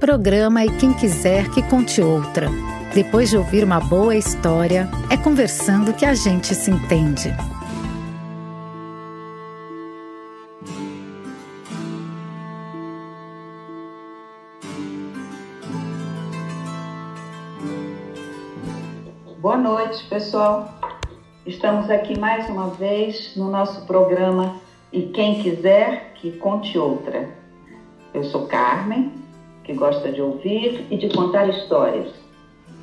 Programa E Quem Quiser Que Conte Outra. Depois de ouvir uma boa história, é conversando que a gente se entende. Boa noite, pessoal. Estamos aqui mais uma vez no nosso programa E Quem Quiser Que Conte Outra. Eu sou Carmen, que gosta de ouvir e de contar histórias.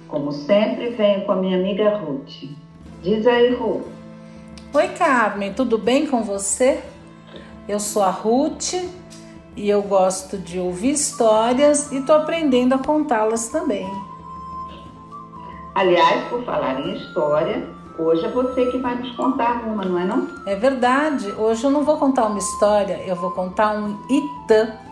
Como sempre, venho com a minha amiga Ruth. Diz aí, Ruth. Oi, Carmen, tudo bem com você? Eu sou a Ruth e eu gosto de ouvir histórias e tô aprendendo a contá-las também. Aliás, por falar em história, hoje é você que vai nos contar uma, não é não? É verdade. Hoje eu não vou contar uma história, eu vou contar um Itã.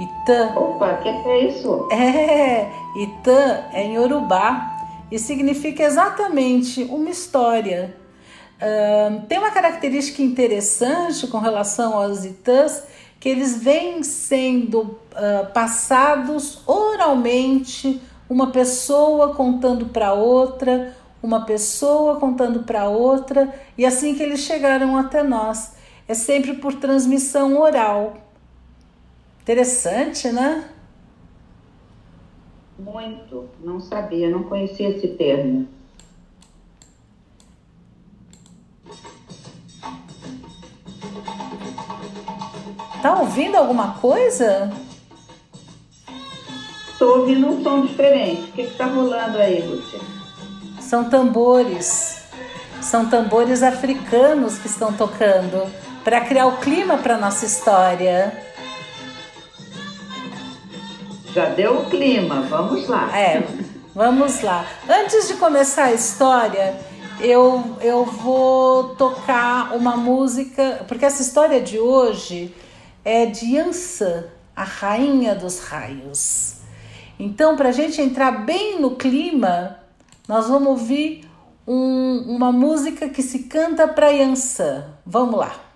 Itã. Opa, o que é isso? É, Itã é em Yorubá e significa exatamente uma história. Uh, tem uma característica interessante com relação aos Itãs que eles vêm sendo uh, passados oralmente uma pessoa contando para outra, uma pessoa contando para outra, e assim que eles chegaram até nós. É sempre por transmissão oral. Interessante, né? Muito. Não sabia, não conhecia esse termo. Tá ouvindo alguma coisa? Estou ouvindo um som diferente. O que está rolando aí, Lúcia? São tambores. São tambores africanos que estão tocando para criar o clima para nossa história. Já deu o clima, vamos lá. É, vamos lá. Antes de começar a história, eu, eu vou tocar uma música, porque essa história de hoje é de Yansan, a rainha dos raios. Então, para a gente entrar bem no clima, nós vamos ouvir um, uma música que se canta para Yansan. Vamos lá.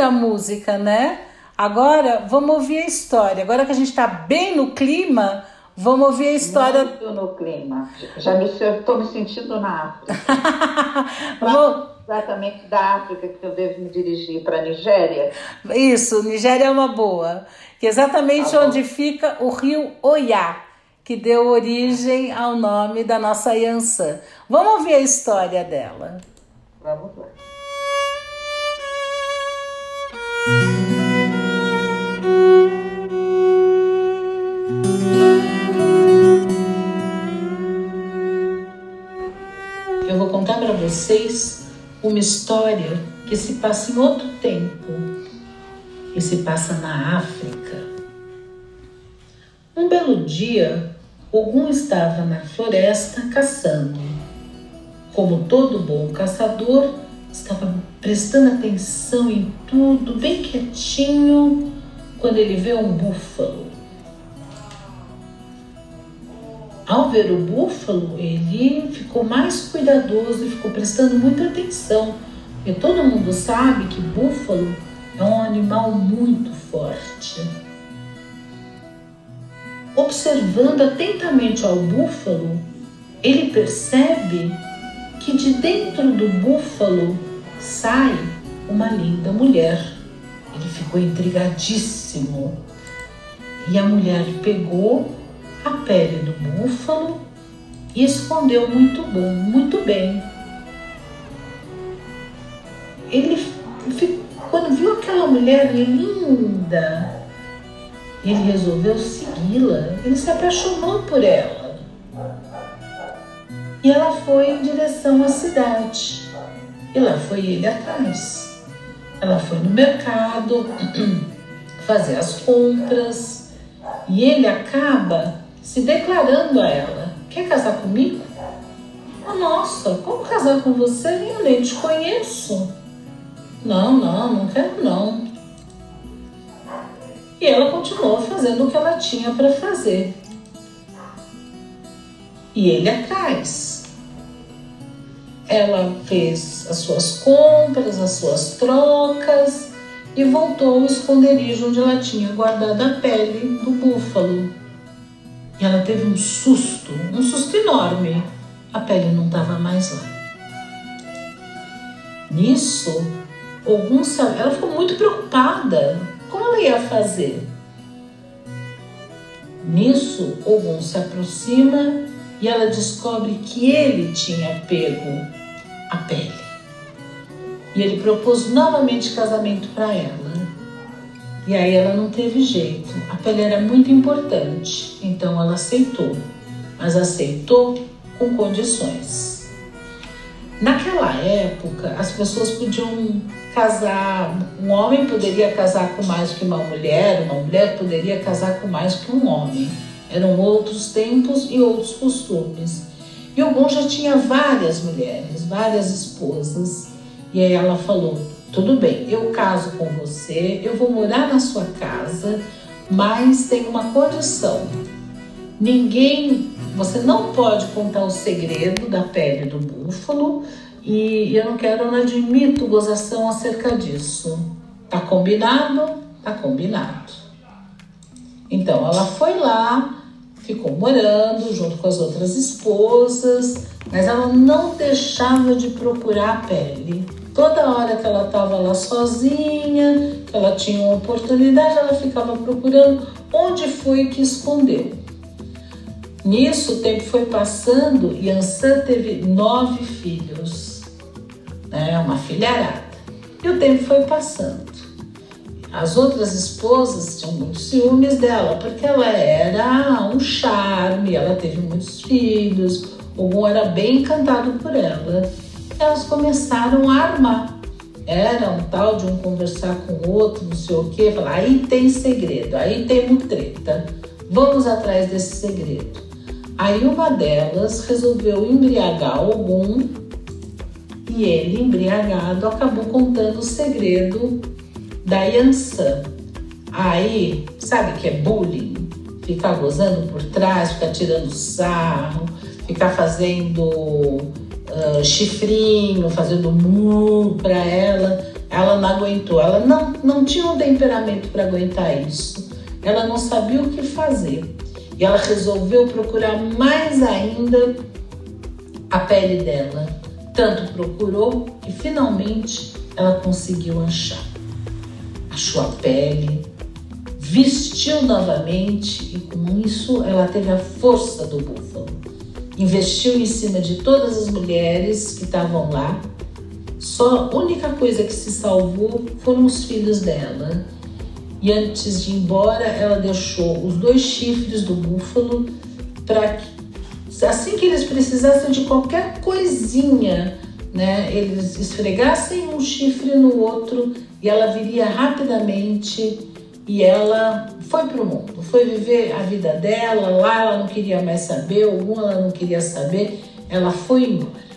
Linda música, né? Agora vamos ouvir a história. Agora que a gente está bem no clima, Vamos ouvir a história. Muito no clima. Já me estou me sentindo na África. Vou... Exatamente da África que eu devo me dirigir para a Nigéria. Isso, Nigéria é uma boa. Que é exatamente tá onde fica o rio Oiá, que deu origem ao nome da nossa Yansan. Vamos ouvir a história dela. Vamos lá. Eu vou contar para vocês uma história que se passa em outro tempo, que se passa na África. Um belo dia, Ogum estava na floresta caçando. Como todo bom caçador, estava prestando atenção em tudo, bem quietinho, quando ele vê um búfalo. Ao ver o búfalo, ele ficou mais cuidadoso e ficou prestando muita atenção. E todo mundo sabe que búfalo é um animal muito forte. Observando atentamente ao búfalo, ele percebe que de dentro do búfalo sai uma linda mulher. Ele ficou intrigadíssimo. E a mulher pegou a pele do búfalo e escondeu muito bom, muito bem. Ele quando viu aquela mulher linda, ele resolveu segui-la. Ele se apaixonou por ela. E ela foi em direção à cidade. E lá foi ele atrás. Ela foi no mercado fazer as compras e ele acaba se declarando a ela: Quer casar comigo? Oh, nossa, como casar com você? Eu nem te conheço. Não, não, não quero não. E ela continuou fazendo o que ela tinha para fazer. E ele atrás. Ela fez as suas compras, as suas trocas e voltou ao esconderijo onde ela tinha guardado a pele do búfalo. E ela teve um susto, um susto enorme. A pele não estava mais lá. Nisso, algum ela ficou muito preocupada. Como ela ia fazer? Nisso, algum se aproxima e ela descobre que ele tinha pego a pele. E ele propôs novamente casamento para ela. E aí ela não teve jeito. A pele era muito importante, então ela aceitou, mas aceitou com condições. Naquela época, as pessoas podiam casar, um homem poderia casar com mais que uma mulher, uma mulher poderia casar com mais que um homem. Eram outros tempos e outros costumes. E o bom já tinha várias mulheres, várias esposas. E aí ela falou: tudo bem, eu caso com você, eu vou morar na sua casa, mas tem uma condição. Ninguém, você não pode contar o segredo da pele do búfalo e eu não quero, não admito gozação acerca disso. Tá combinado? Tá combinado. Então ela foi lá, ficou morando junto com as outras esposas, mas ela não deixava de procurar a pele. Toda hora que ela estava lá sozinha, que ela tinha uma oportunidade, ela ficava procurando onde foi que escondeu. Nisso o tempo foi passando e Ansan teve nove filhos, né, uma filharada. E o tempo foi passando. As outras esposas tinham muitos ciúmes dela, porque ela era um charme, ela teve muitos filhos, um era bem encantado por ela elas começaram a armar. Era um tal de um conversar com o outro, não sei o quê, falar, aí tem segredo, aí tem treta, vamos atrás desse segredo. Aí uma delas resolveu embriagar algum e ele, embriagado, acabou contando o segredo da Yansan. Aí, sabe que é bullying? Ficar gozando por trás, ficar tirando sarro, ficar fazendo uh, chifrinho, fazendo mu para ela. Ela não aguentou, ela não, não tinha um temperamento para aguentar isso. Ela não sabia o que fazer. E ela resolveu procurar mais ainda a pele dela. Tanto procurou que finalmente ela conseguiu achar. A pele, vestiu novamente e com isso ela teve a força do búfalo. Investiu em cima de todas as mulheres que estavam lá. Só a única coisa que se salvou foram os filhos dela. E antes de ir embora, ela deixou os dois chifres do búfalo para que assim que eles precisassem de qualquer coisinha, né, eles esfregassem um chifre no outro e ela viria rapidamente e ela foi para o mundo, foi viver a vida dela, lá ela não queria mais saber, algum ela não queria saber, ela foi embora.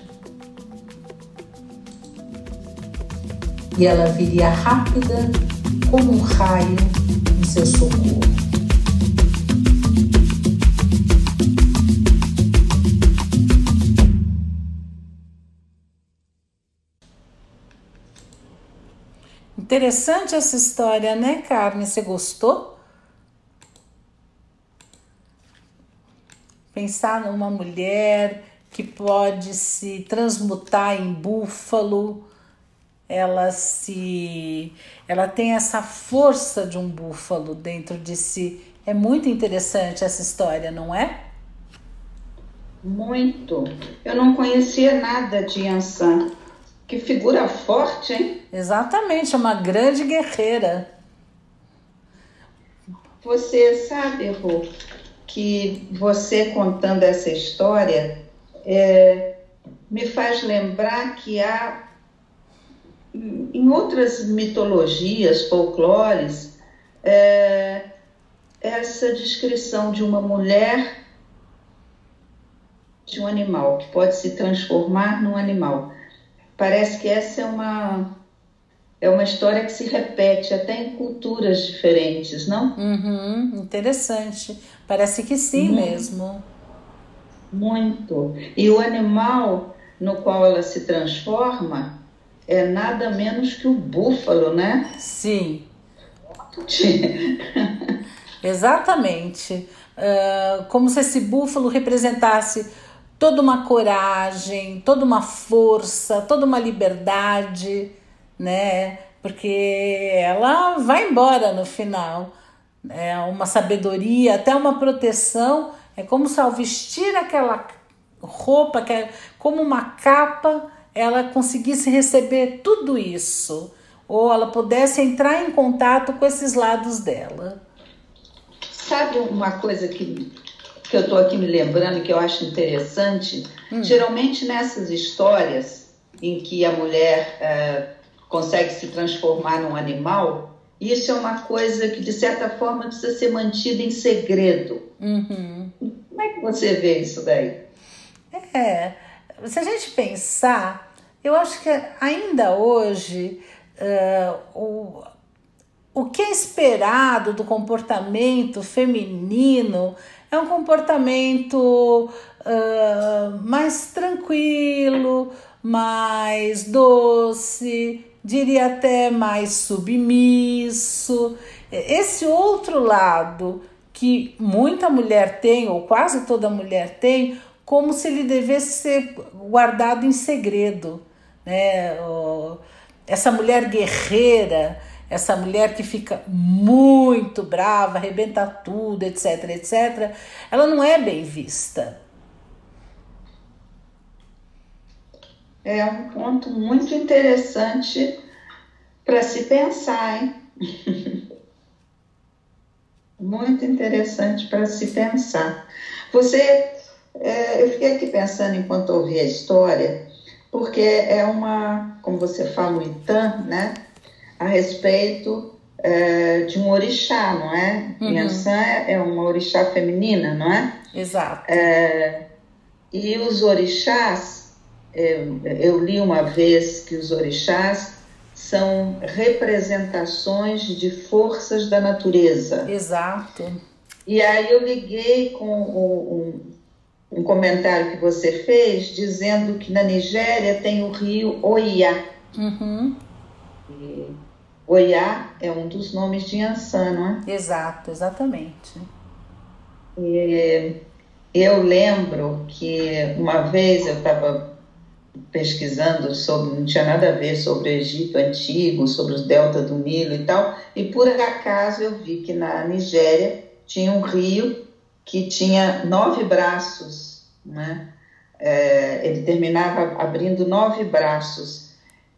E ela viria rápida como um raio em seu socorro. Interessante essa história, né, Carmen? Você gostou? Pensar numa mulher que pode se transmutar em búfalo, ela se ela tem essa força de um búfalo dentro de si. É muito interessante essa história, não é? Muito. Eu não conhecia nada de Yansan. Que figura forte, hein? Exatamente, é uma grande guerreira. Você sabe, Rô, que você contando essa história é, me faz lembrar que há em outras mitologias, folclores, é, essa descrição de uma mulher de um animal que pode se transformar num animal. Parece que essa é uma é uma história que se repete até em culturas diferentes, não? Uhum, interessante. Parece que sim muito, mesmo. Muito. E o animal no qual ela se transforma é nada menos que o búfalo, né? Sim. Exatamente. Uh, como se esse búfalo representasse toda uma coragem, toda uma força, toda uma liberdade, né? Porque ela vai embora no final. É uma sabedoria, até uma proteção. É como se ao vestir aquela roupa, que é como uma capa, ela conseguisse receber tudo isso. Ou ela pudesse entrar em contato com esses lados dela. Sabe uma coisa que que eu estou aqui me lembrando que eu acho interessante, hum. geralmente nessas histórias em que a mulher é, consegue se transformar num animal, isso é uma coisa que de certa forma precisa ser mantida em segredo. Uhum. Como é que você vê isso daí? É, se a gente pensar, eu acho que ainda hoje uh, o, o que é esperado do comportamento feminino é um comportamento uh, mais tranquilo, mais doce, diria até mais submisso. Esse outro lado que muita mulher tem, ou quase toda mulher tem, como se ele devesse ser guardado em segredo. Né? Essa mulher guerreira essa mulher que fica muito brava, arrebenta tudo, etc, etc, ela não é bem vista. É um ponto muito interessante para se pensar, hein? muito interessante para se pensar. Você, é, eu fiquei aqui pensando enquanto ouvi a história, porque é uma, como você fala, o Itan, né? A respeito é, de um orixá, não é? Uhum. É uma orixá feminina, não é? Exato. É, e os orixás, eu, eu li uma vez que os orixás são representações de forças da natureza. Exato. E aí eu liguei com um, um comentário que você fez dizendo que na Nigéria tem o rio Oiá. Uhum. E Oiá é um dos nomes de Yansan, não é? Exato, exatamente. E eu lembro que uma vez eu estava pesquisando sobre, não tinha nada a ver sobre o Egito antigo, sobre os deltas do Nilo e tal, e por acaso eu vi que na Nigéria tinha um rio que tinha nove braços, né? É, ele terminava abrindo nove braços.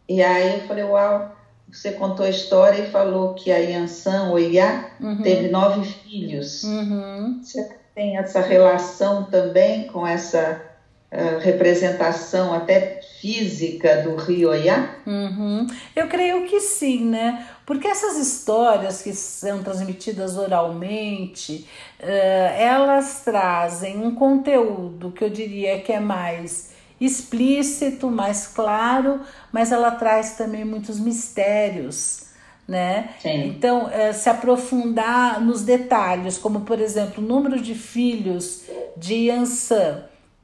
E aí eu falei, uau, você contou a história e falou que a Yansan, o Iá, uhum. teve nove filhos. Uhum. Você tem essa relação também com essa uh, representação até física do rio Oiá? Uhum. Eu creio que sim, né? Porque essas histórias que são transmitidas oralmente, uh, elas trazem um conteúdo que eu diria que é mais explícito, mais claro, mas ela traz também muitos mistérios. Né? Sim. Então, é, se aprofundar nos detalhes, como por exemplo, o número de filhos de Yansan,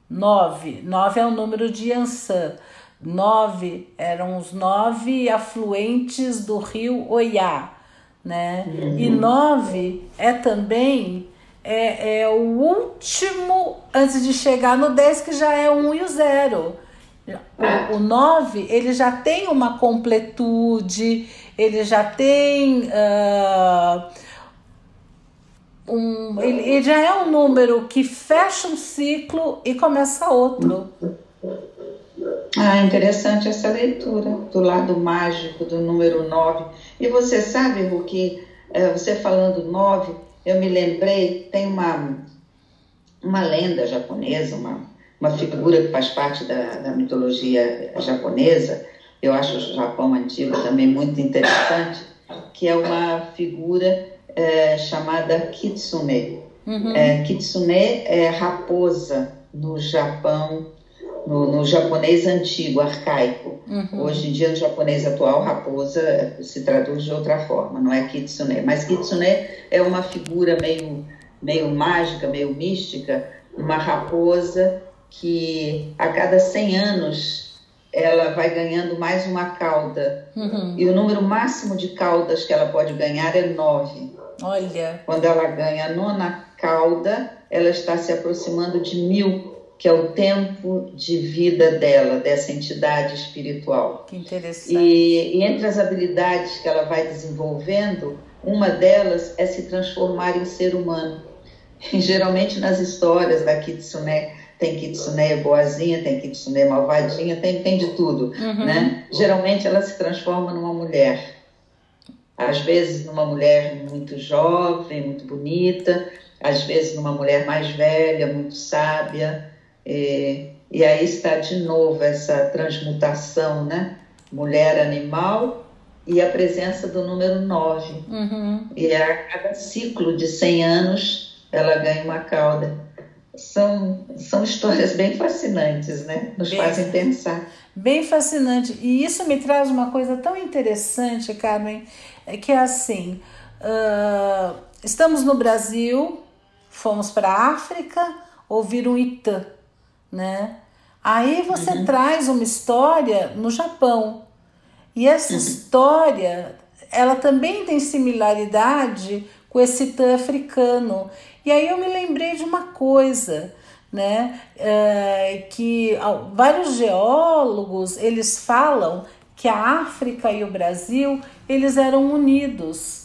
nove. Nove é o número de Yansan. Nove eram os nove afluentes do rio Oiá, né? Uhum. E nove é também é, é o último antes de chegar no 10, que já é o 1 e o 0. O, o 9, ele já tem uma completude, ele já tem. Uh, um, ele, ele já é um número que fecha um ciclo e começa outro. Ah, interessante essa leitura do lado mágico do número 9. E você sabe, Ruki, eh, você falando 9, eu me lembrei, tem uma, uma lenda japonesa, uma, uma figura que faz parte da, da mitologia japonesa, eu acho o Japão antigo também muito interessante, que é uma figura é, chamada Kitsune. Uhum. É, kitsune é raposa no Japão, no, no japonês antigo, arcaico. Uhum. Hoje em dia, no japonês atual, raposa se traduz de outra forma, não é kitsune. Mas kitsune é uma figura meio, meio mágica, meio mística, uma raposa que a cada 100 anos ela vai ganhando mais uma cauda. Uhum. E o número máximo de caudas que ela pode ganhar é nove. Olha. Quando ela ganha a nona cauda, ela está se aproximando de mil que é o tempo de vida dela, dessa entidade espiritual. Que interessante. E, e, entre as habilidades que ela vai desenvolvendo, uma delas é se transformar em ser humano. E, geralmente nas histórias da Kitsune, tem Kitsune boazinha, tem Kitsune malvadinha, tem, tem de tudo, uhum. né? Geralmente ela se transforma numa mulher. Às vezes numa mulher muito jovem, muito bonita, às vezes numa mulher mais velha, muito sábia, é, e aí está de novo essa transmutação, né? Mulher-animal e a presença do número 9. Uhum. E a cada ciclo de 100 anos ela ganha uma cauda. São, são histórias bem fascinantes, né? Nos bem, fazem pensar. Bem fascinante. E isso me traz uma coisa tão interessante, Carmen, é que é assim: uh, estamos no Brasil, fomos para a África ouvir um Itã né? Aí você uhum. traz uma história no Japão. E essa uhum. história, ela também tem similaridade com esse tã africano. E aí eu me lembrei de uma coisa, né? É, que vários geólogos, eles falam que a África e o Brasil, eles eram unidos.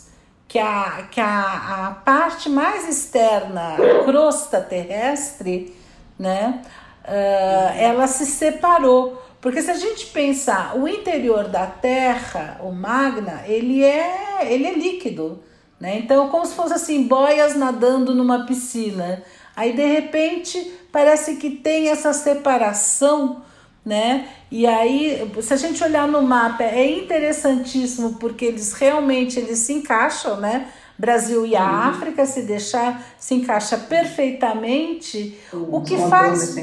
Que a, que a, a parte mais externa, a crosta terrestre, né? Uh, ela se separou. Porque se a gente pensar, o interior da Terra, o magma, ele é, ele é líquido. Né? Então, como se fosse assim, boias nadando numa piscina. Aí, de repente, parece que tem essa separação, né? E aí, se a gente olhar no mapa, é interessantíssimo porque eles realmente eles se encaixam, né? Brasil e a uhum. África, se deixar, se encaixa perfeitamente. Uhum. O que faz.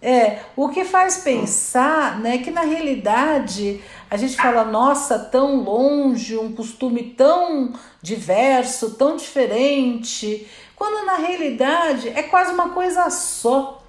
É, o que faz pensar, né, que na realidade a gente fala, nossa, tão longe, um costume tão diverso, tão diferente, quando na realidade é quase uma coisa só.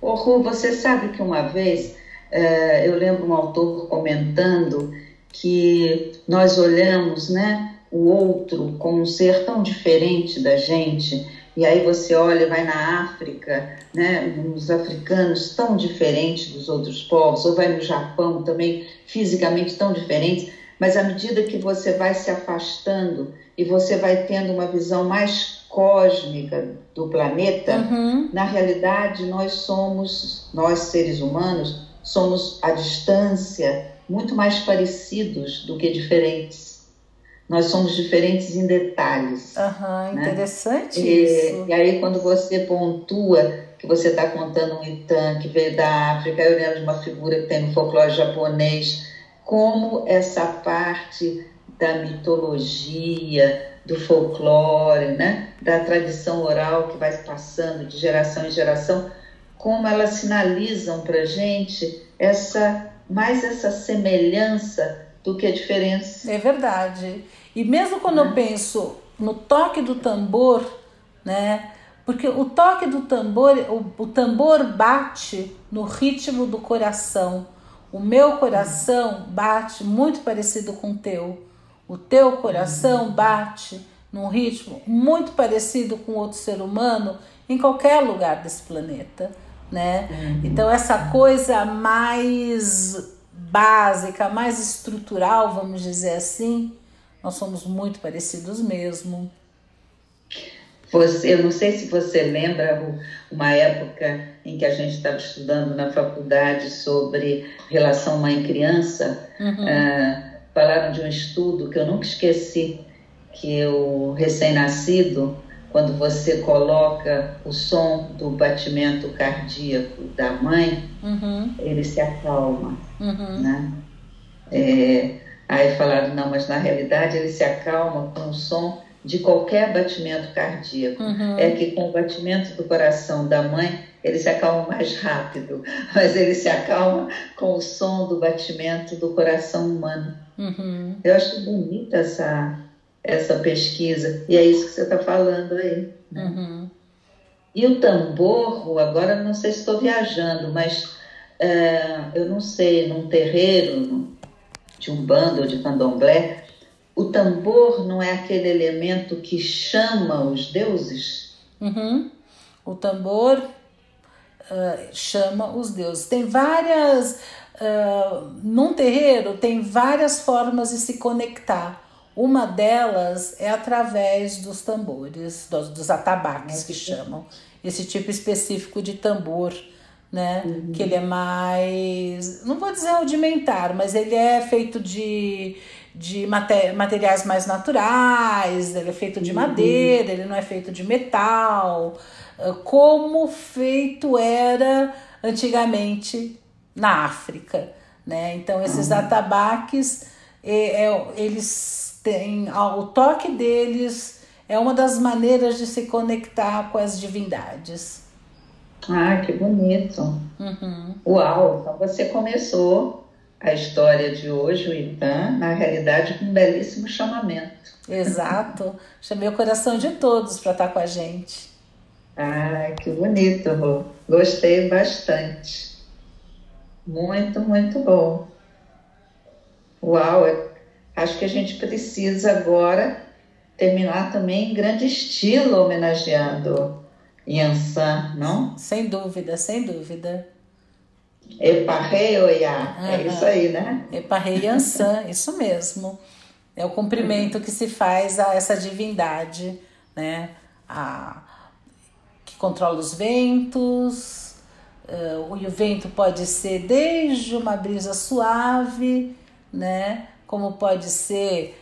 Ô Ru, você sabe que uma vez uh, eu lembro um autor comentando que nós olhamos, né, o outro como um ser tão diferente da gente E aí você olha, vai na África, né, os africanos tão diferentes dos outros povos, ou vai no Japão também, fisicamente tão diferentes, mas à medida que você vai se afastando e você vai tendo uma visão mais cósmica do planeta, uhum. na realidade nós somos, nós seres humanos, somos à distância muito mais parecidos do que diferentes. Nós somos diferentes em detalhes. Uhum, né? Interessante e, isso. E aí, quando você pontua que você está contando um Itan que veio da África, eu lembro de uma figura que tem no folclore japonês, como essa parte da mitologia, do folclore, né? da tradição oral que vai passando de geração em geração, como elas sinalizam para gente essa mais essa semelhança do que a diferença. É verdade. E mesmo quando eu né? penso no toque do tambor, né? Porque o toque do tambor, o, o tambor bate no ritmo do coração. O meu coração bate muito parecido com o teu. O teu coração bate num ritmo muito parecido com outro ser humano em qualquer lugar desse planeta, né? Uhum. Então essa coisa mais básica, mais estrutural, vamos dizer assim, nós somos muito parecidos mesmo. Você, eu não sei se você lembra uma época em que a gente estava estudando na faculdade sobre relação mãe-criança. Uhum. Uh, falaram de um estudo que eu nunca esqueci, que o recém-nascido, quando você coloca o som do batimento cardíaco da mãe, uhum. ele se acalma, uhum. né? É, aí falaram, não, mas na realidade ele se acalma com o som de qualquer batimento cardíaco. Uhum. É que com o batimento do coração da mãe, ele se acalma mais rápido, mas ele se acalma com o som do batimento do coração humano. Uhum. Eu acho bonita essa, essa pesquisa, e é isso que você está falando aí. Né? Uhum. E o tambor, agora não sei se estou viajando, mas é, eu não sei, num terreiro de um bando de candomblé, o tambor não é aquele elemento que chama os deuses? Uhum. O tambor uh, chama os deuses. Tem várias. Uh, num terreiro tem várias formas de se conectar. Uma delas é através dos tambores, dos, dos atabaques que chamam. Esse tipo específico de tambor, né? Uhum. Que ele é mais. Não vou dizer rudimentar, mas ele é feito de de materiais mais naturais, ele é feito de uhum. madeira, ele não é feito de metal, ah, como feito era antigamente na África. Né? Então, esses uhum. atabaques, é, é, eles têm, o toque deles é uma das maneiras de se conectar com as divindades. Ah, que bonito! Uhum. Uau! Então você começou a história de hoje, o Itan, na realidade, com um belíssimo chamamento. Exato. Chamei o coração de todos para estar com a gente. Ah, que bonito, Rô. Gostei bastante. Muito, muito bom. Uau, acho que a gente precisa agora terminar também em grande estilo homenageando Yansan, não? Sem dúvida, sem dúvida. Eparrei Oiá, uhum. é isso aí, né? Eparrei Yansan, isso mesmo. É o cumprimento que se faz a essa divindade, né? A, que controla os ventos. Uh, e o vento pode ser desde uma brisa suave, né? Como pode ser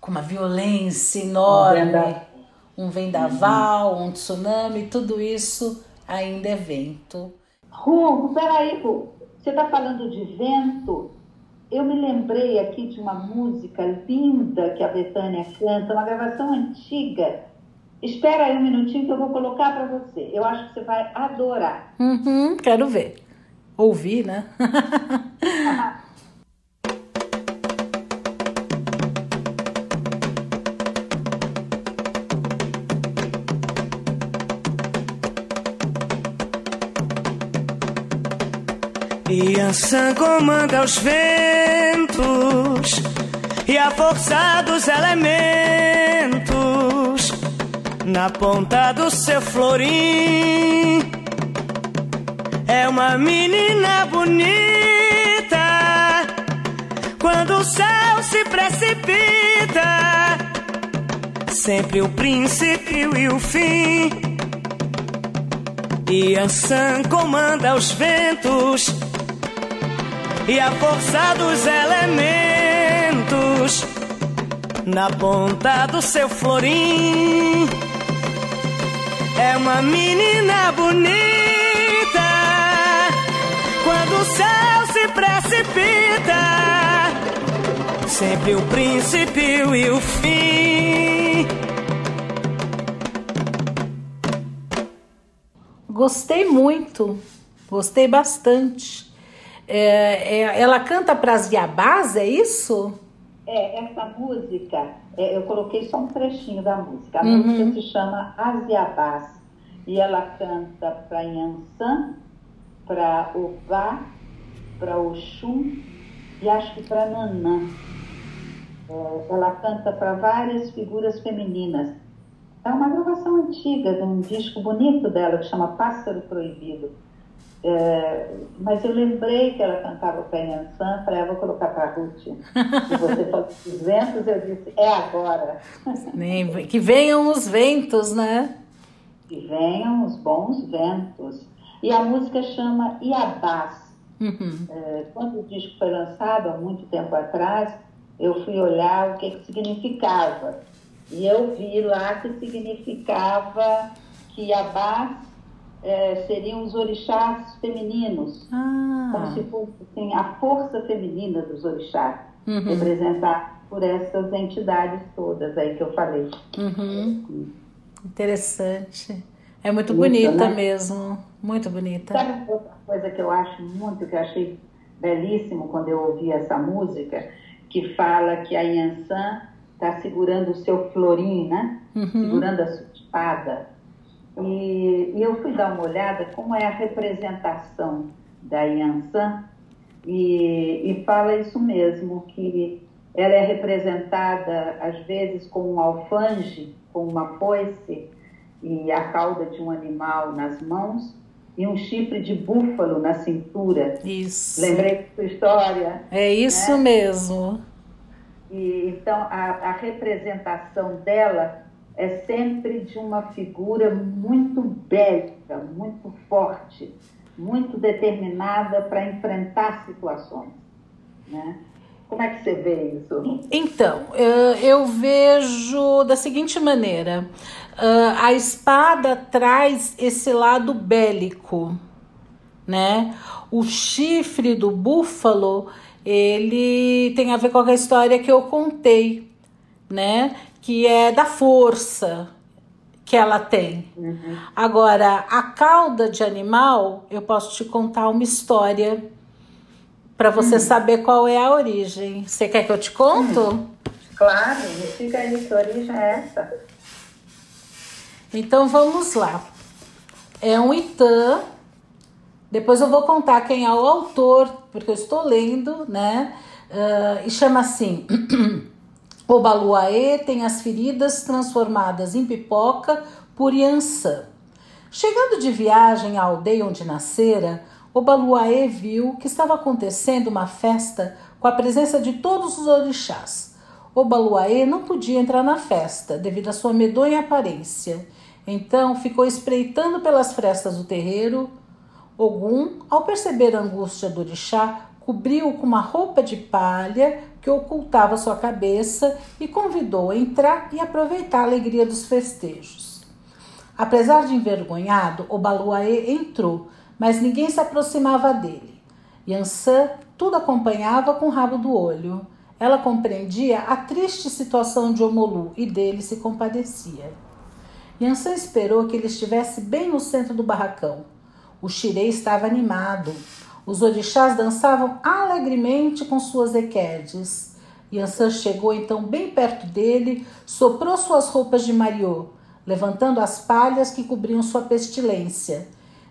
com uma violência enorme, um vendaval, um tsunami, tudo isso ainda é vento. Ru, peraí, Ru. Você está falando de vento? Eu me lembrei aqui de uma música linda que a Betânia canta, uma gravação antiga. Espera aí um minutinho que eu vou colocar para você. Eu acho que você vai adorar. Uhum, quero ver. Ouvir, né? E Ansan comanda os ventos e a força dos elementos. na ponta do seu florim. É uma menina bonita quando o céu se precipita. Sempre o princípio e o fim. E Ansan comanda os ventos e a força dos elementos na ponta do seu florim. É uma menina bonita quando o céu se precipita. Sempre o princípio e o fim. Gostei muito, gostei bastante. É, é, ela canta para as Yabás, é isso? É, essa música, é, eu coloquei só um trechinho da música. A uhum. música se chama Asiabás. E ela canta para Yansan, para Ová, para Oxum e acho que para Nanã. É, ela canta para várias figuras femininas. É uma gravação antiga de um disco bonito dela que chama Pássaro Proibido. É, mas eu lembrei que ela cantava para Yansan, falei, ah, vou colocar para Ruth. E você falou os ventos, eu disse, é agora. Que venham os ventos, né? Que venham os bons ventos. E a música chama Iabás. Uhum. É, quando o disco foi lançado, há muito tempo atrás, eu fui olhar o que, que significava. E eu vi lá que significava que Iabás é, seriam os orixás femininos, ah. como se fosse assim, a força feminina dos orixás, uhum. representada por essas entidades todas aí que eu falei. Uhum. Interessante. É muito bonita né? mesmo, muito bonita. Sabe outra coisa que eu acho muito, que eu achei belíssimo quando eu ouvi essa música, que fala que a Yansan está segurando o seu florim, né? Uhum. Segurando a sua espada. E, e, eu fui dar uma olhada como é a representação da Yansan e, e fala isso mesmo, que ela é representada às vezes com um alfange, com uma foice e a cauda de um animal nas mãos e um chifre de búfalo na cintura. Isso. Lembrei da sua história. É isso né? mesmo. E, então, a, a representação dela é sempre de uma figura muito bélica, muito forte, muito determinada para enfrentar situações. Né? Como é que você vê isso? Então, eu vejo da seguinte maneira: a espada traz esse lado bélico, né? O chifre do búfalo ele tem a ver com a história que eu contei, né? Que é da força que ela tem. Uhum. Agora, a cauda de animal, eu posso te contar uma história para você uhum. saber qual é a origem. Você quer que eu te conto? Uhum. Claro, me diga aí que origem é essa. Então vamos lá. É um Itã depois eu vou contar quem é o autor, porque eu estou lendo, né? Uh, e chama assim: O Baluaê tem as feridas transformadas em pipoca por Yansan. Chegando de viagem à aldeia onde nascera, o Baluaê viu que estava acontecendo uma festa com a presença de todos os orixás. O Baluaê não podia entrar na festa devido à sua medonha aparência. Então ficou espreitando pelas frestas do terreiro Ogum, ao perceber a angústia do orixá, cobriu-o com uma roupa de palha que ocultava sua cabeça e convidou a entrar e aproveitar a alegria dos festejos. Apesar de envergonhado, o Baluaê entrou, mas ninguém se aproximava dele. Yansan tudo acompanhava com o rabo do olho. Ela compreendia a triste situação de Omolu e dele se compadecia. Yansan esperou que ele estivesse bem no centro do barracão. O xirê estava animado. Os orixás dançavam alegremente com suas equedes. Yansan chegou então bem perto dele, soprou suas roupas de mariô, levantando as palhas que cobriam sua pestilência.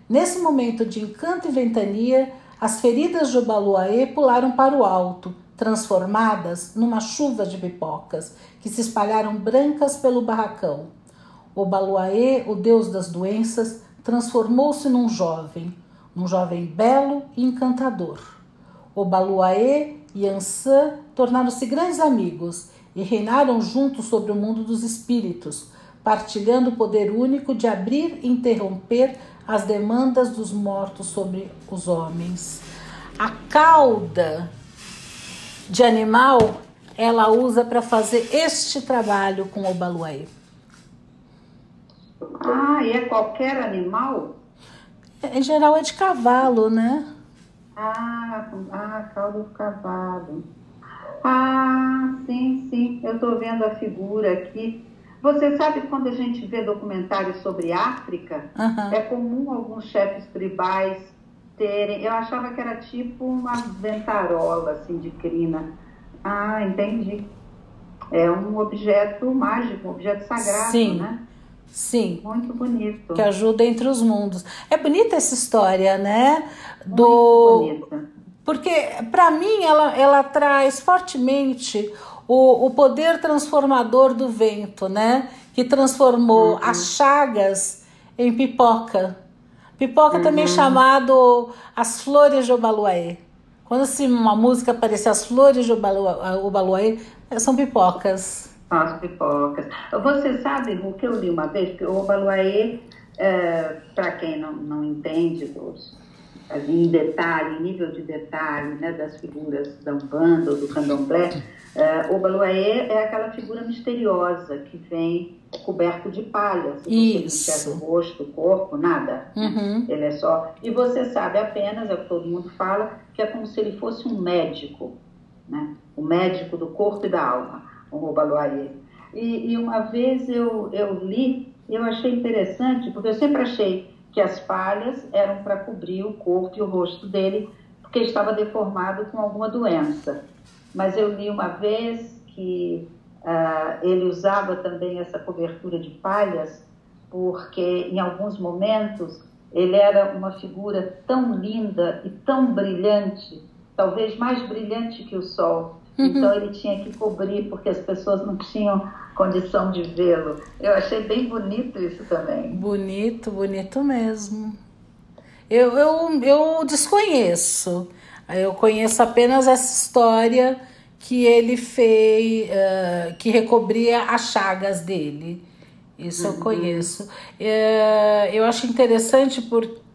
Nesse momento de encanto e ventania, as feridas de Obaluaê pularam para o alto, transformadas numa chuva de pipocas que se espalharam brancas pelo barracão. Obaluaê, o deus das doenças, transformou-se num jovem, num jovem belo e encantador. Obaluaê e Ansã tornaram-se grandes amigos e reinaram juntos sobre o mundo dos espíritos, partilhando o poder único de abrir e interromper as demandas dos mortos sobre os homens. A cauda de animal ela usa para fazer este trabalho com o baluaê. Ah, é qualquer animal? Em geral é de cavalo, né? Ah, ah cauda do cavalo. Ah, sim, sim, eu estou vendo a figura aqui. Você sabe quando a gente vê documentários sobre África, uhum. é comum alguns chefes tribais terem. Eu achava que era tipo uma ventarola assim de crina. Ah, entendi. É um objeto mágico, um objeto sagrado, Sim. né? Sim. Muito bonito. Que ajuda entre os mundos. É bonita essa história, né? Do. Muito bonita. Porque, para mim, ela, ela traz fortemente o, o poder transformador do vento, né? Que transformou uhum. as chagas em pipoca. Pipoca uhum. também chamado as flores de Obaluaê. Quando assim, uma música aparecer as flores de Obaluaê, são pipocas. As pipocas. Você sabe o que eu li uma vez? Que o Obaluaê, é, para quem não, não entende dos, em detalhe, em nível de detalhe né, das figuras da Umbanda ou do Candomblé, uh, o Baluaê é aquela figura misteriosa que vem coberto de palha. Se Isso. você o rosto, o corpo, nada. Uhum. Ele é só... E você sabe apenas, é o que todo mundo fala, que é como se ele fosse um médico, né? o médico do corpo e da alma, o Baluaê. E, e uma vez eu, eu li, eu achei interessante, porque eu sempre achei que as palhas eram para cobrir o corpo e o rosto dele, porque estava deformado com alguma doença. Mas eu li uma vez que uh, ele usava também essa cobertura de palhas, porque em alguns momentos ele era uma figura tão linda e tão brilhante, talvez mais brilhante que o sol. Uhum. Então ele tinha que cobrir, porque as pessoas não tinham condição de vê-lo. Eu achei bem bonito isso também. Bonito, bonito mesmo. Eu, eu, eu desconheço. Eu conheço apenas essa história que ele fez, uh, que recobria as chagas dele. Isso uhum. eu conheço. Uh, eu acho interessante porque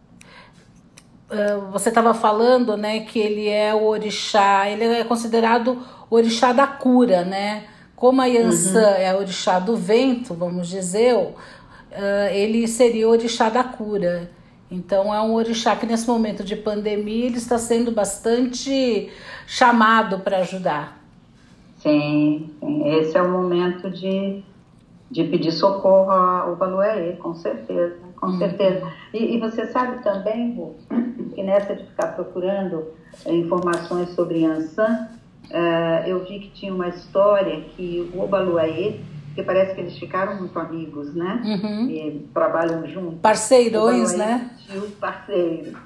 você estava falando, né, que ele é o orixá, ele é considerado o orixá da cura, né? Como a Yansan uhum. é orixá do vento, vamos dizer, uh, ele seria o orixá da cura. Então é um orixá que nesse momento de pandemia ele está sendo bastante chamado para ajudar. Sim, sim, esse é o momento de, de pedir socorro ao Baluaê, com certeza, com uhum. certeza. E, e, você sabe também, Ru, que nessa de ficar procurando informações sobre Yansan, uh, eu vi que tinha uma história que o Obaluaê, que parece que eles ficaram muito amigos, né? Uhum. E trabalham juntos. Parceirões, né? Pediu parceiro.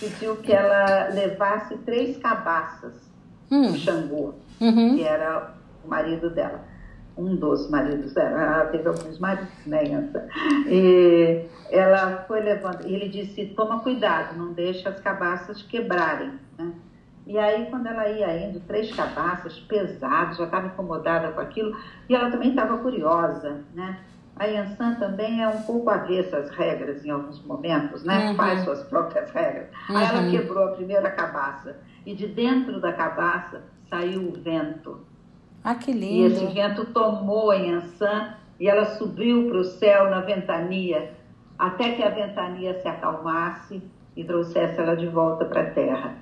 Pediu que ela levasse três cabaças hum. do Xangô, uhum. que era o marido dela. Um dos maridos. Ela teve alguns maridos, né, E ela foi levando. E ele disse: toma cuidado, não deixe as cabaças quebrarem, né? E aí, quando ela ia indo, três cabaças pesadas, já estava incomodada com aquilo, e ela também estava curiosa, né? A Yansan também é um pouco avessa às regras em alguns momentos, né? Uhum. Faz suas próprias regras. Uhum. Aí ela uhum. quebrou a primeira cabaça, e de dentro da cabaça saiu o vento. Ah, que lindo! E esse vento tomou a Yansan e ela subiu para o céu na ventania, até que a ventania se acalmasse e trouxesse ela de volta para a terra.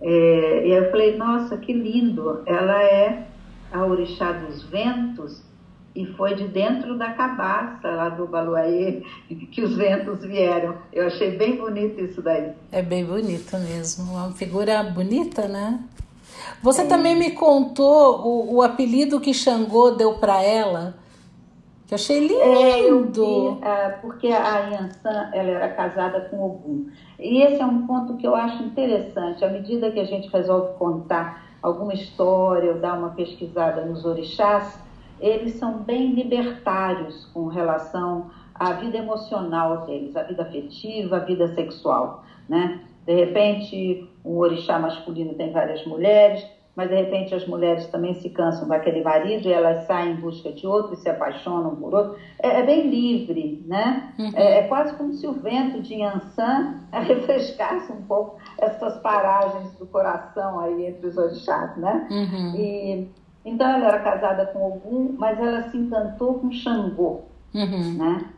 É, e eu falei, nossa, que lindo! Ela é a orixá dos ventos e foi de dentro da cabaça lá do Baluaê que os ventos vieram. Eu achei bem bonito isso daí. É bem bonito mesmo, uma figura bonita, né? Você é. também me contou o, o apelido que Xangô deu para ela, que eu achei lindo. É, eu vi, uh, porque a Yansan ela era casada com Ogum. E esse é um ponto que eu acho interessante. À medida que a gente resolve contar alguma história ou dar uma pesquisada nos orixás, eles são bem libertários com relação a vida emocional deles, a vida afetiva, a vida sexual, né? De repente, um orixá masculino tem várias mulheres, mas de repente as mulheres também se cansam daquele marido e elas saem em busca de outro e se apaixonam por outro. É, é bem livre, né? Uhum. É, é, quase como se o vento de Yansan refrescasse um pouco essas paragens do coração aí entre os orixás, né? Uhum. E, então ela era casada com Ogum, mas ela se encantou com Xangô, uhum. né?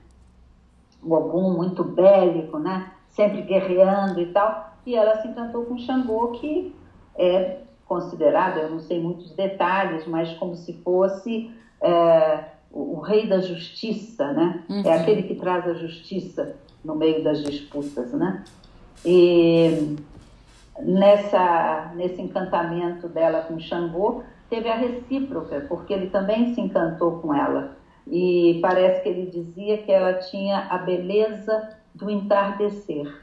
O Ogum muito bélico, né? Sempre guerreando e tal. E ela se encantou com Xangô, que é considerado, eu não sei muitos detalhes, mas como se fosse é, o, o, rei da justiça, né? É uhum. É aquele que traz a justiça no meio das disputas, né? E nessa, nesse encantamento dela com Xangô, teve a recíproca, porque ele também se encantou com ela. E parece que ele dizia que ela tinha a beleza do entardecer.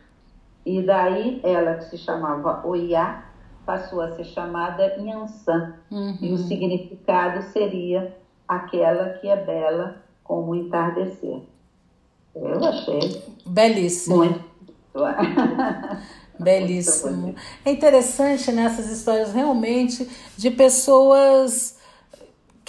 E daí ela, que se chamava Oiá, passou a ser chamada Yansan. Uhum. E o significado seria aquela que é bela como o entardecer. Eu achei. Belíssimo. Muito. Belíssimo. É interessante nessas histórias realmente de pessoas,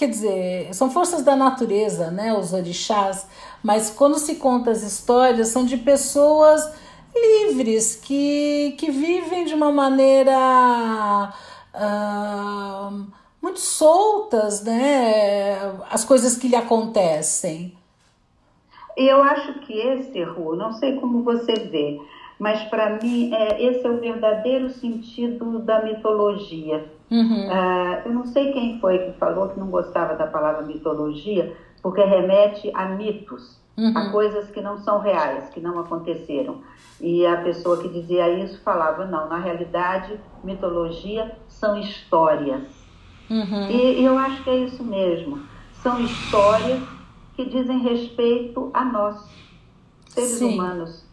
quer dizer, são forças da natureza, né, os orixás, mas quando se conta as histórias são de pessoas livres, que, que vivem de uma maneira uh, muito soltas, né? As coisas que lhe acontecem. Eu acho que esse, Ru, não sei como você vê, mas para mim é, esse é o verdadeiro sentido da mitologia. Uhum. Uh, eu não sei quem foi que falou que não gostava da palavra mitologia, porque remete a mitos uhum. a coisas que não são reais, que não aconteceram. E a pessoa que dizia isso falava: não, na realidade, mitologia são histórias. Uhum. E, e eu acho que é isso mesmo. São histórias que dizem respeito a nós, seres Sim. humanos.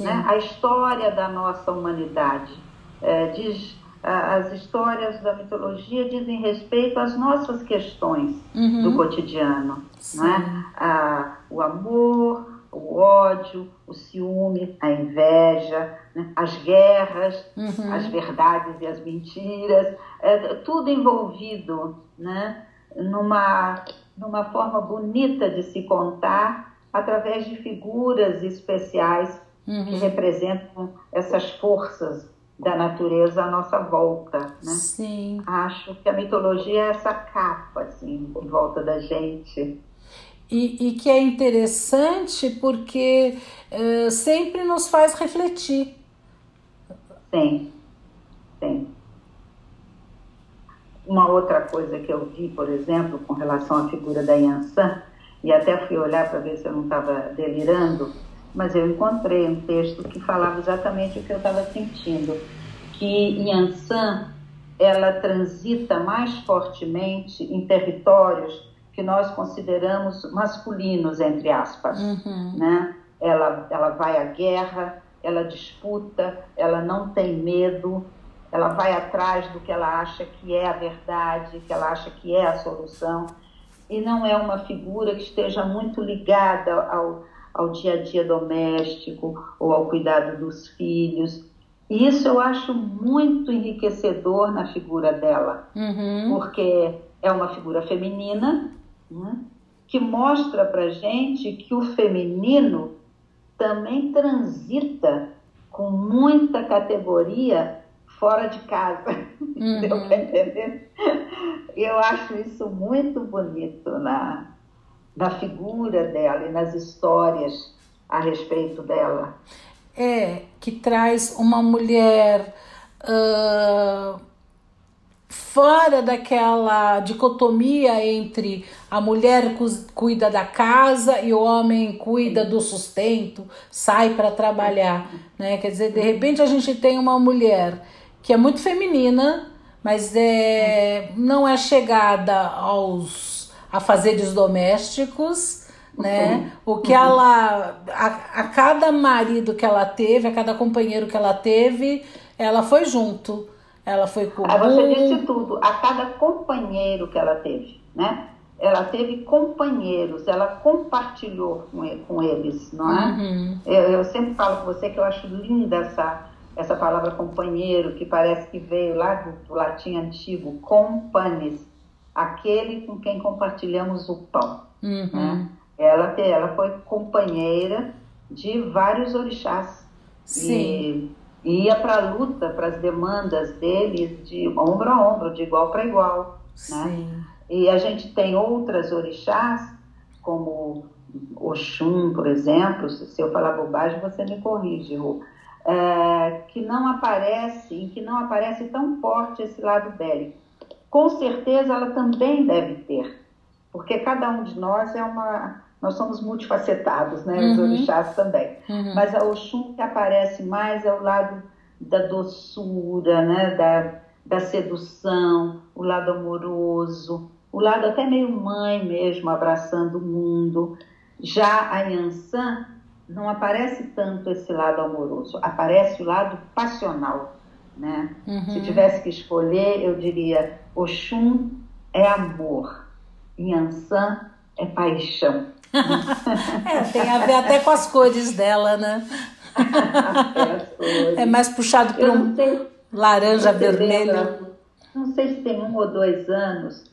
Né? A história da nossa humanidade. É, diz as histórias da mitologia dizem respeito às nossas questões uhum. do cotidiano, né? a, o amor, o ódio, o ciúme, a inveja, né? as guerras, uhum. as verdades e as mentiras, é, tudo envolvido né? numa, numa forma bonita de se contar através de figuras especiais uhum. que representam essas forças da natureza à nossa volta, né? Sim. Acho que a mitologia é essa capa, assim, em volta da gente. E, e que é interessante porque uh, sempre nos faz refletir. Sim, sim. Uma outra coisa que eu vi, por exemplo, com relação à figura da Yansan, e até fui olhar para ver se eu não estava delirando, mas eu encontrei um texto que falava exatamente o que eu estava sentindo, que Yansan ela transita mais fortemente em territórios que nós consideramos masculinos, entre aspas, uhum. né? Ela, ela vai à guerra, ela disputa, ela não tem medo, ela vai atrás do que ela acha que é a verdade, que ela acha que é a solução, e não é uma figura que esteja muito ligada ao, ao dia a dia doméstico ou ao cuidado dos filhos. E isso eu acho muito enriquecedor na figura dela, uhum. porque é uma figura feminina né, que mostra para gente que o feminino também transita com muita categoria fora de casa. Uhum. Deu para entender? Eu acho isso muito bonito na, da figura dela e nas histórias a respeito dela. É, que traz uma mulher uh, fora daquela dicotomia entre a mulher cuida da casa e o homem cuida do sustento, sai para trabalhar, né? Quer dizer, de repente a gente tem uma mulher que é muito feminina, mas é, não é chegada aos afazeres domésticos, né? O que ela, a, a cada marido que ela teve, a cada companheiro que ela teve, ela foi junto. Ela foi com. Ah, você disse tudo. A cada companheiro que ela teve, né? ela teve companheiros, ela compartilhou com, com eles, não é? Uhum. Eu, eu, sempre falo com você que eu acho linda essa, essa palavra companheiro, que parece que veio lá do, do latim antigo, companis, aquele com quem compartilhamos o pão. Uhum. Né? Ela, ela foi companheira de vários orixás. Sim. E ia para a luta, para as demandas deles, de ombro a ombro, de igual para igual. Né? Sim. E a gente tem outras orixás, como Oxum, por exemplo, se eu falar bobagem, você me corrige, Ru, é, que não aparece, em que não aparece tão forte esse lado bélico. Com certeza ela também deve ter, porque cada um de nós é uma. Nós somos multifacetados, né? Os Uhum. orixás também. Uhum. Mas a Oxum que aparece mais é o lado da doçura, né? da, da sedução, o lado amoroso, o lado até meio mãe mesmo, abraçando o mundo. Já a Yansan não aparece tanto esse lado amoroso, aparece o lado passional. Né? Uhum. Se tivesse que escolher, eu diria Oxum é amor, Yansan é paixão. É, tem a ver até com as cores dela, né? É mais puxado para um sei laranja vermelho. lembra? não sei se tem um ou dois anos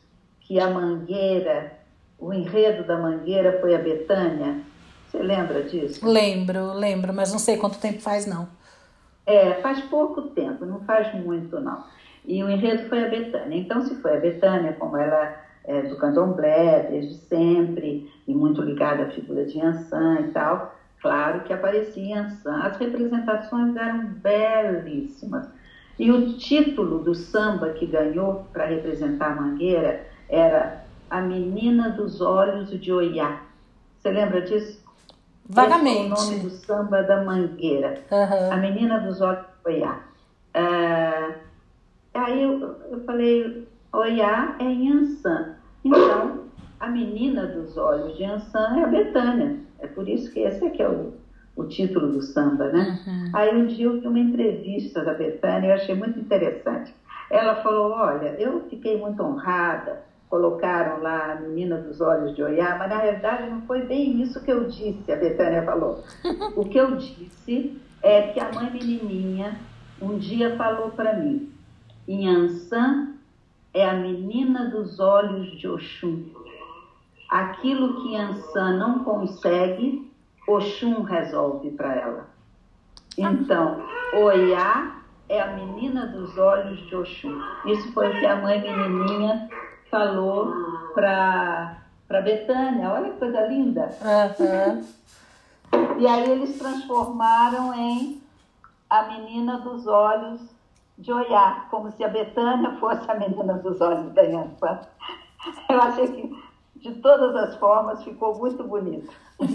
que a Mangueira, o enredo da Mangueira foi a Betânia. Você lembra disso? Lembro, lembro, mas não sei quanto tempo faz, não. É, faz pouco tempo, não faz muito não. E o enredo foi a Betânia. Então, se foi a Betânia, como ela é do candomblé desde sempre, e muito ligada à figura de Yansan e tal, claro que aparecia Yansan. As representações eram belíssimas. E o título do samba que ganhou para representar a Mangueira era A Menina dos Olhos de Oiá. Você lembra disso? Vagamente. Esse foi o nome do samba da Mangueira. Aham. A Menina dos Olhos de Oiá. Ah, aí eu, eu falei, Oiá é Yansan. Então, a Menina dos Olhos de Yansan é a Betânia. É por isso que esse aqui é o, o título do samba, né? Uhum. Aí um dia eu vi uma entrevista da Betânia e eu achei muito interessante. Ela falou, olha, eu fiquei muito honrada, colocaram lá a menina dos olhos de Oiá, mas na realidade não foi bem isso que eu disse, a Betânia falou. O que eu disse é que a mãe menininha um dia falou para mim, Inhansã é a menina dos olhos de Oxum. Aquilo que Yansan não consegue, Oxum resolve para ela. Então, Oiá é a menina dos olhos de Oxum. Isso foi o que a mãe menininha falou para para Betânia. Olha que coisa linda. Aham. E aí eles transformaram em a menina dos olhos de Oiá, como se a Betânia fosse a menina dos olhos da Yansan. Eu achei que de todas as formas ficou muito bonito.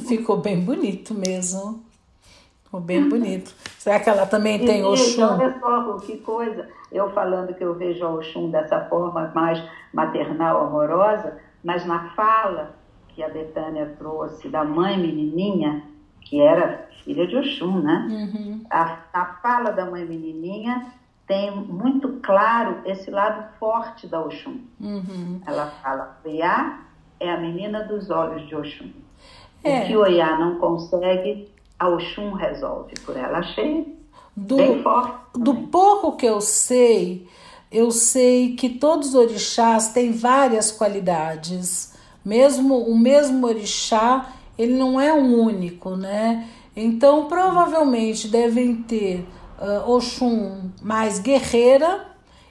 Ficou bem bonito mesmo. Ficou bem bonito. Será que ela também tem e, Oxum? Olha só, que coisa. Eu falando que eu vejo a Oxum dessa forma mais maternal, amorosa, mas na fala que a Betânia trouxe da mãe menininha, que era filha de Oxum, né? Uhum. A, a fala da mãe menininha tem muito claro esse lado forte da Oxum. Uhum. Ela fala, Oiá é a menina dos olhos de Oxum. É. O que Oiá não consegue, a Oxum resolve por ela. Achei Do, bem forte. do pouco que eu sei, eu sei que todos os orixás têm várias qualidades. Mesmo o mesmo orixá, ele não é um único, né? Então, provavelmente devem ter ah, Oxum mais guerreira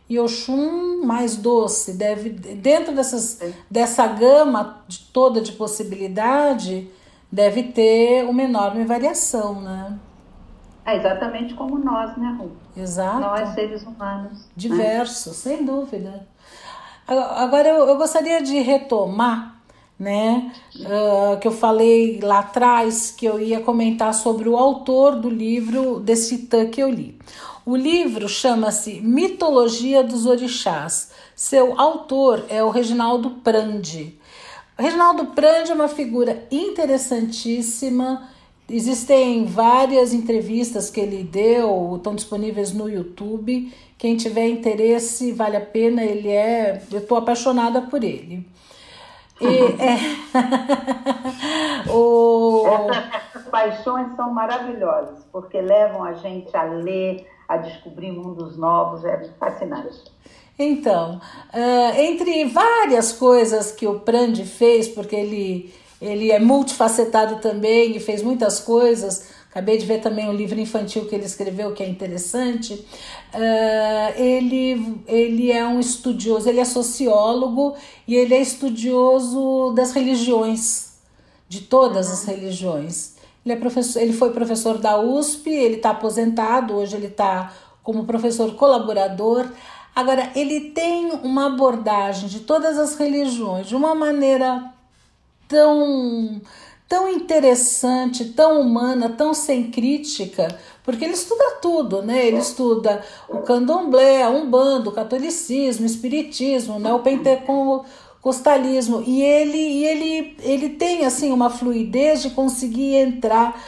e Oxum mais doce. Deve, dentro dessas, dessa gama de, toda de possibilidade, deve ter uma enorme variação, né? É exatamente como nós, né, Ru? Exato. Nós, seres humanos. né? Diversos, sem dúvida. Agora eu, eu gostaria de retomar, né, ah, que eu falei lá atrás que eu ia comentar sobre o autor do livro desse Tã que eu li. O livro chama-se Mitologia dos Orixás. Seu autor é o Reginaldo Prandi. Reginaldo Prandi é uma figura interessantíssima. Existem várias entrevistas que ele deu, estão disponíveis no YouTube. Quem tiver interesse, vale a pena. Ele é. Eu estou apaixonada por ele. E, é... o... Essas paixões são maravilhosas, porque levam a gente a ler, a descobrir mundos novos, é fascinante. Então, uh, entre várias coisas que o Prandi fez, porque ele, ele é multifacetado também e fez muitas coisas, acabei de ver também o um livro infantil que ele escreveu, que é interessante. Uh, ele, ele é um estudioso, ele é sociólogo e ele é estudioso das religiões, de todas as religiões. Ele, é professor, ele foi professor da USP, ele está aposentado, hoje ele está como professor colaborador. Agora, ele tem uma abordagem de todas as religiões de uma maneira tão tão interessante, tão humana, tão sem crítica, porque ele estuda tudo, né? Ele estuda o candomblé, a umbanda, o catolicismo, o espiritismo, né? o pentecostalismo, e ele, e ele, ele tem assim uma fluidez de conseguir entrar,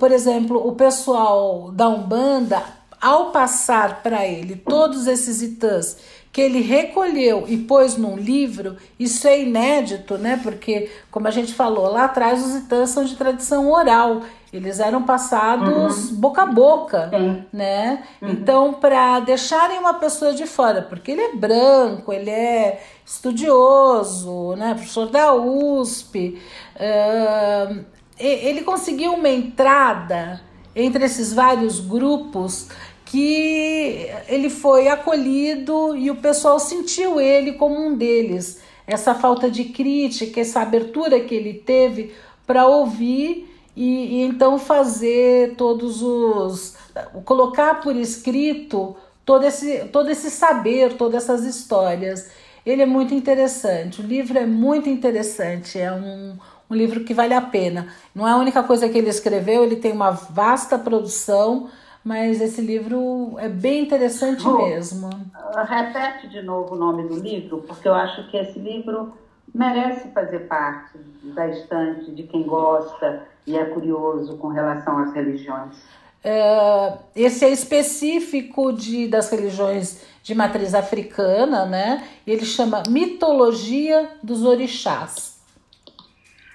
por exemplo, o pessoal da umbanda ao passar para ele todos esses itãs que ele recolheu e pôs num livro, isso é inédito, né? Porque, como a gente falou lá atrás, os itãs são de tradição oral. Eles eram passados uhum. boca a boca, Sim. né? Uhum. Então, para deixarem uma pessoa de fora, porque ele é branco, ele é estudioso, né? Professor da USP, uh, ele conseguiu uma entrada entre esses vários grupos que ele foi acolhido e o pessoal sentiu ele como um deles. Essa falta de crítica, essa abertura que ele teve para ouvir e, e, então fazer todos os. colocar por escrito todo esse, todo esse saber, todas essas histórias. Ele é muito interessante, o livro é muito interessante, é um, um livro que vale a pena. Não é a única coisa que ele escreveu, ele tem uma vasta produção mas esse livro é bem interessante oh, mesmo. Repete de novo o nome do livro, porque eu acho que esse livro merece fazer parte da estante de quem gosta e é curioso com relação às religiões. É, esse é específico de, das religiões de matriz africana, né? Ele chama Mitologia dos Orixás.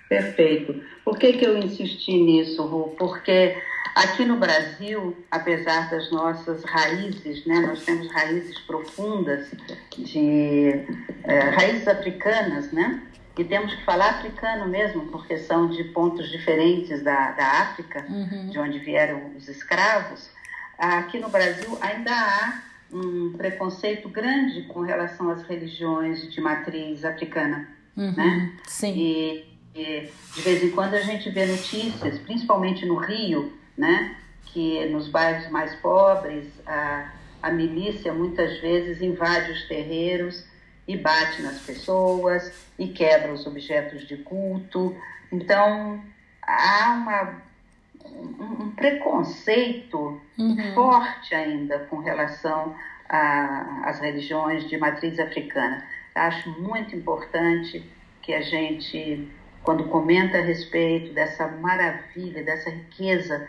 Perfeito. Por que, que eu insisti nisso, Ru? Porque Aqui no Brasil, apesar das nossas raízes, né, nós temos raízes profundas de é, raízes africanas, né? E temos que falar africano mesmo, porque são de pontos diferentes da, da África, uhum. de onde vieram os escravos. Aqui no Brasil ainda há um preconceito grande com relação às religiões de matriz africana, uhum. né? Sim. E, e de vez em quando a gente vê notícias, principalmente no Rio, né? que nos bairros mais pobres a, a milícia muitas vezes invade os terreiros e bate nas pessoas e quebra os objetos de culto. Então há uma, um, um preconceito uhum. forte ainda com relação às religiões de matriz africana. Acho muito importante que a gente, quando comenta a respeito dessa maravilha, dessa riqueza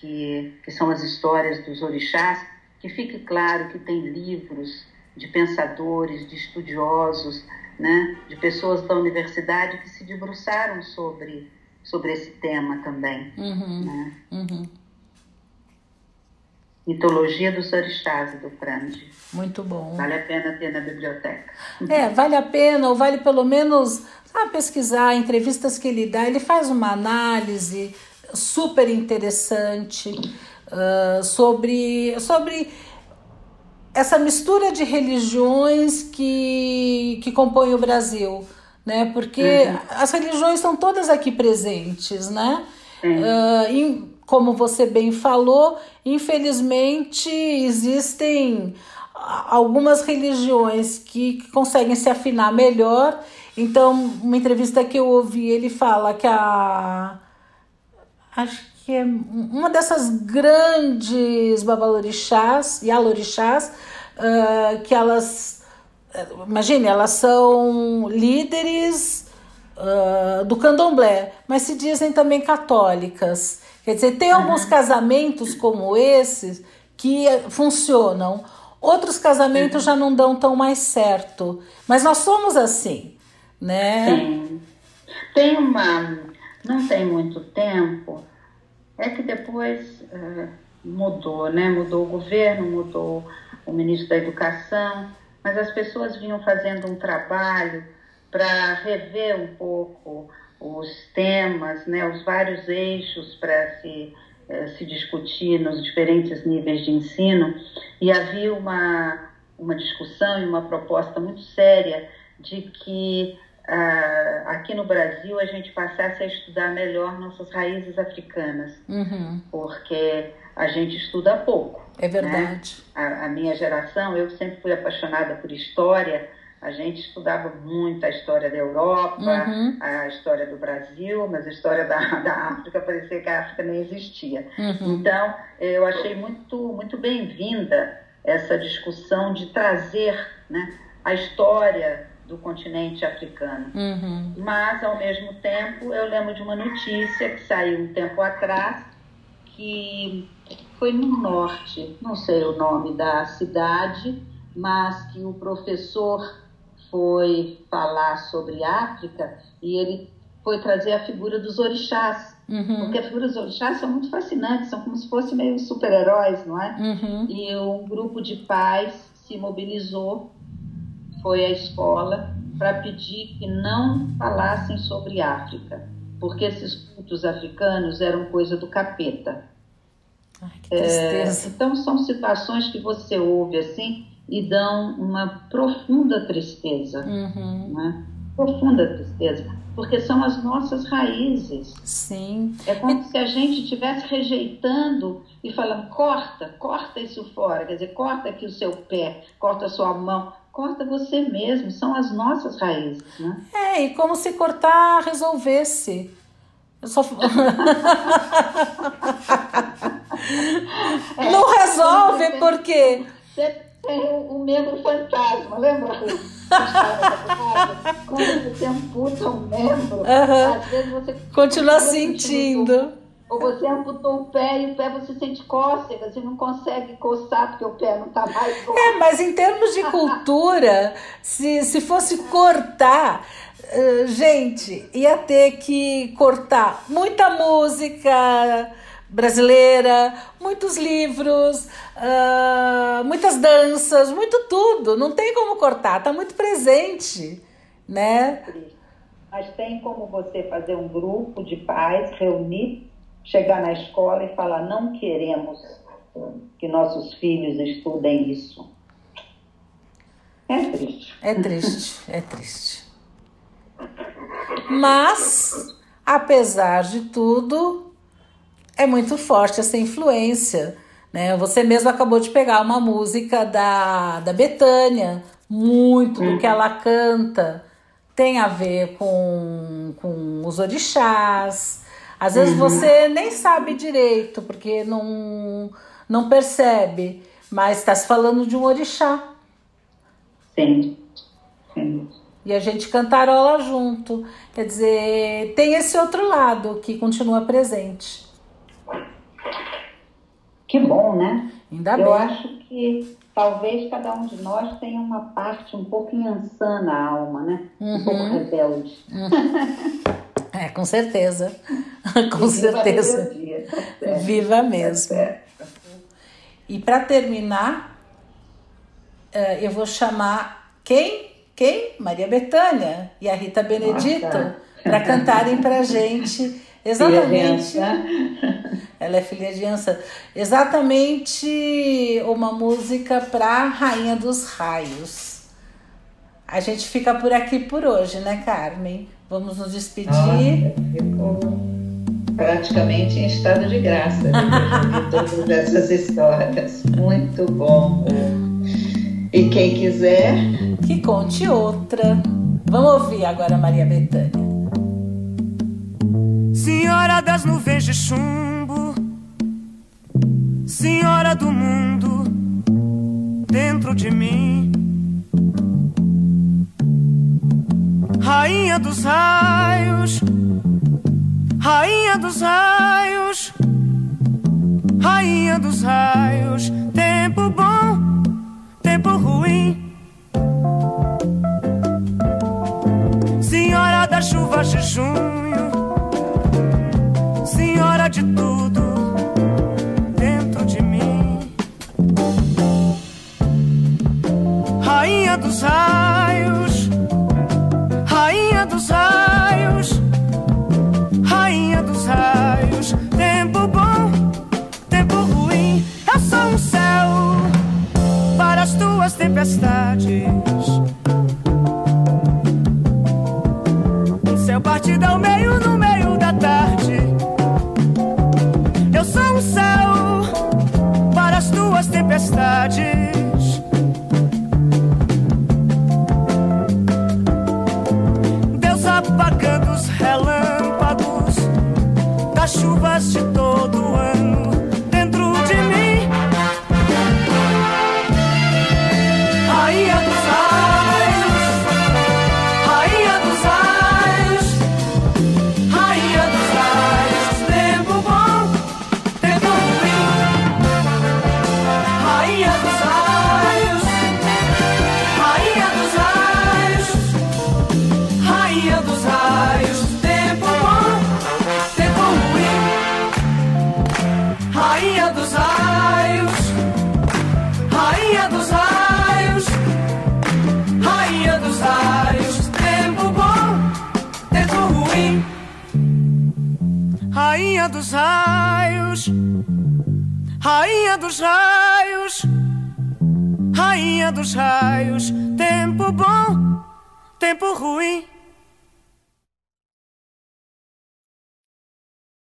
que, que são as histórias dos orixás, que fique claro que tem livros de pensadores, de estudiosos, né, de pessoas da universidade que se debruçaram sobre, sobre esse tema também. Uhum, né? uhum. Mitologia dos Orixás do Prandi. Muito bom. Vale a pena ter na biblioteca. É, vale a pena, ou vale pelo menos ah, pesquisar entrevistas que ele dá. Ele faz uma análise super interessante uh, sobre, sobre essa mistura de religiões que, que compõem o Brasil, né? Porque uhum. as religiões estão todas aqui presentes, né? Uh, em, como você bem falou, infelizmente existem algumas religiões que, que conseguem se afinar melhor. Então, uma entrevista que eu ouvi, ele fala que a acho que é uma dessas grandes babalorixás e alorixás, uh, que elas, imagine, elas são líderes uh, do candomblé, mas se dizem também católicas. Quer dizer, tem alguns uhum. casamentos como esses que funcionam, outros casamentos uhum. já não dão tão mais certo, mas nós somos assim. né? Sim. Tem uma. Não tem muito tempo, é que depois uh, mudou, né? Mudou o governo, mudou o ministro da Educação, mas as pessoas vinham fazendo um trabalho para rever um pouco os temas, né, os vários eixos para se, uh, se discutir nos diferentes níveis de ensino, e havia uma, uma discussão e uma proposta muito séria de que uh, aqui no Brasil a gente passasse a estudar melhor nossas raízes africanas, uhum. porque a gente estuda pouco. É verdade. Né? A, a, minha geração, eu sempre fui apaixonada por história. A gente estudava muito a história da Europa, uhum. a história do Brasil, mas a história da, da África parecia que a África nem existia. Uhum. Então, eu achei muito, muito bem-vinda essa discussão de trazer né, a história do continente africano. Uhum. Mas, ao mesmo tempo, eu lembro de uma notícia que saiu um tempo atrás, que foi no norte, não sei o nome da cidade, mas que o professor foi falar sobre África e ele foi trazer a figura dos orixás. Uhum. Porque as figuras dos orixás são muito fascinantes, são como se fossem meio super-heróis, não é? Uhum. E um grupo de pais se mobilizou foi à escola para pedir que não falassem sobre África, porque esses cultos africanos eram coisa do capeta. Ai, que tristeza. É, então são situações que você ouve assim e dão uma profunda tristeza, uhum. né? profunda tristeza, porque são as nossas raízes. Sim. É como e... se a gente estivesse rejeitando e falando corta, corta isso fora, quer dizer, corta aqui o seu pé, corta a sua mão, corta você mesmo, são as nossas raízes, né? É, e como se cortar resolvesse. Eu só... Não resolve porque... Você tem um membro fantasma, lembra? Quando você amputa um membro, uhum. às vezes você... Continua sentindo. Ou você amputou o pé e o pé você sente cócega, você não consegue coçar porque o pé não está mais. É, mas em termos de cultura, se, se fosse cortar, uh, gente, ia ter que cortar muita música brasileira, muitos livros, uh, muitas danças, muito tudo. Não tem como cortar, está muito presente, né? Mas tem como você fazer um grupo de pais, reunir chegar na escola e falar: não queremos que nossos filhos estudem isso. É triste. É triste, é triste. Mas, apesar de tudo, é muito forte essa influência. Né? Você mesmo acabou de pegar uma música da, da Betânia, muito do que ela canta tem a ver com, com os orixás, às vezes uhum. você nem sabe direito, porque não, não percebe, mas está se falando de um orixá. Sim. Sim. E a gente cantarola junto. Quer dizer, tem esse outro lado que continua presente. Que bom, né? Ainda Eu bem. acho que talvez cada um de nós tenha uma parte um pouco insana na alma, né? Uhum. Um pouco rebelde. Uhum. É, com certeza. com Viva certeza. Tá Viva mesmo. Tá e para terminar, eh, eu vou chamar quem? Quem? Maria Bethânia e a Rita Benedito para cantarem para gente exatamente. Ela é filha de Ansa. Exatamente uma música para Rainha dos Raios. A gente fica por aqui por hoje, né, Carmen? Vamos nos despedir. praticamente em estado de graça de todas essas histórias. Muito bom. E quem quiser. Que conte outra. Vamos ouvir agora Maria Bethânia. Senhora das nuvens de chumbo, Senhora do mundo dentro de mim. Rainha dos raios, Rainha dos raios, Rainha dos raios, tempo bom, tempo ruim. das chuvas de junho, senhora de tudo